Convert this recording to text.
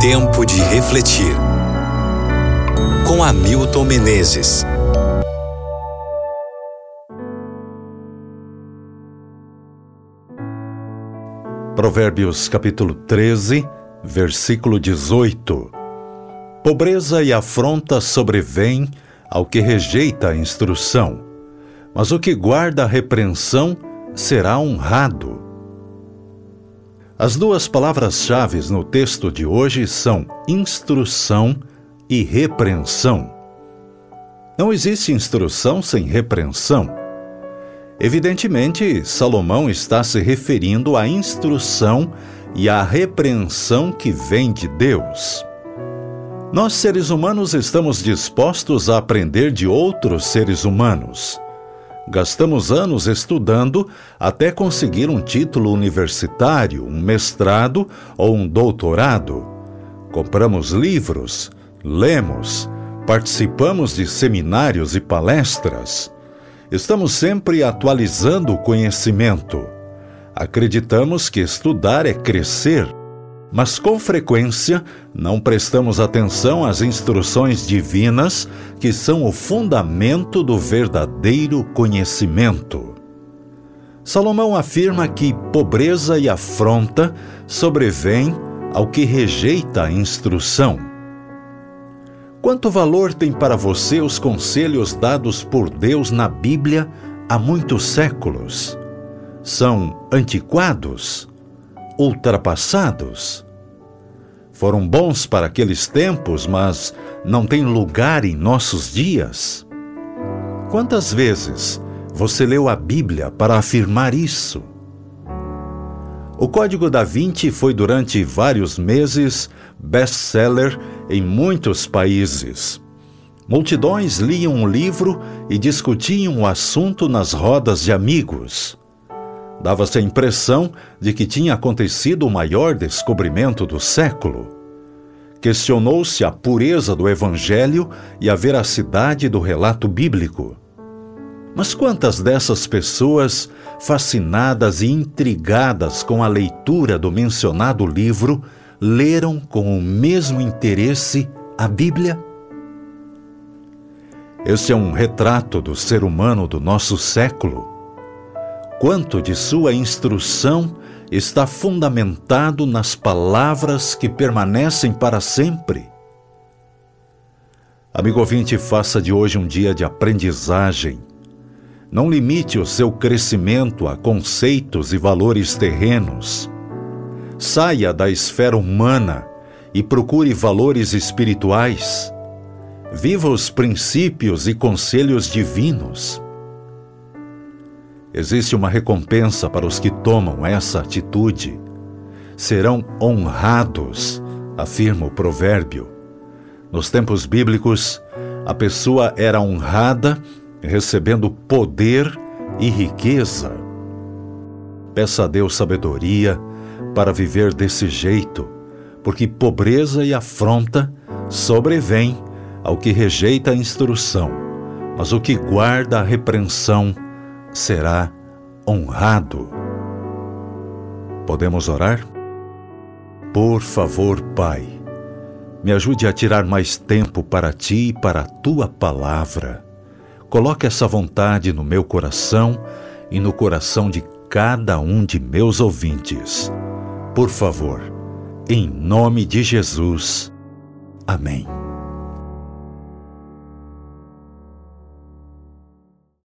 Tempo de refletir. Com Hamilton Menezes. Provérbios capítulo 13, versículo 18. Pobreza e afronta sobrevêm ao que rejeita a instrução, mas o que guarda a repreensão será honrado. As duas palavras-chave no texto de hoje são instrução e repreensão. Não existe instrução sem repreensão. Evidentemente, Salomão está se referindo à instrução e à repreensão que vem de Deus. Nós, seres humanos, estamos dispostos a aprender de outros seres humanos. Gastamos anos estudando até conseguir um título universitário, um mestrado ou um doutorado. Compramos livros, lemos, participamos de seminários e palestras. Estamos sempre atualizando o conhecimento. Acreditamos que estudar é crescer mas com frequência não prestamos atenção às instruções divinas que são o fundamento do verdadeiro conhecimento. Salomão afirma que pobreza e afronta sobrevêm ao que rejeita a instrução. Quanto valor tem para você os conselhos dados por Deus na Bíblia há muitos séculos? São antiquados? Ultrapassados. Foram bons para aqueles tempos, mas não têm lugar em nossos dias. Quantas vezes você leu a Bíblia para afirmar isso? O Código da Vinci foi durante vários meses best-seller em muitos países. Multidões liam o livro e discutiam o assunto nas rodas de amigos. Dava-se a impressão de que tinha acontecido o maior descobrimento do século. Questionou-se a pureza do Evangelho e a veracidade do relato bíblico. Mas quantas dessas pessoas, fascinadas e intrigadas com a leitura do mencionado livro, leram com o mesmo interesse a Bíblia? Esse é um retrato do ser humano do nosso século quanto de sua instrução está fundamentado nas palavras que permanecem para sempre. Amigo ouvinte, faça de hoje um dia de aprendizagem. Não limite o seu crescimento a conceitos e valores terrenos. Saia da esfera humana e procure valores espirituais. Viva os princípios e conselhos divinos. Existe uma recompensa para os que tomam essa atitude. Serão honrados, afirma o provérbio. Nos tempos bíblicos, a pessoa era honrada recebendo poder e riqueza. Peça a Deus sabedoria para viver desse jeito, porque pobreza e afronta sobrevêm ao que rejeita a instrução, mas o que guarda a repreensão será honrado. Podemos orar? Por favor, Pai, me ajude a tirar mais tempo para Ti e para a Tua palavra. Coloque essa vontade no meu coração e no coração de cada um de meus ouvintes. Por favor, em nome de Jesus. Amém.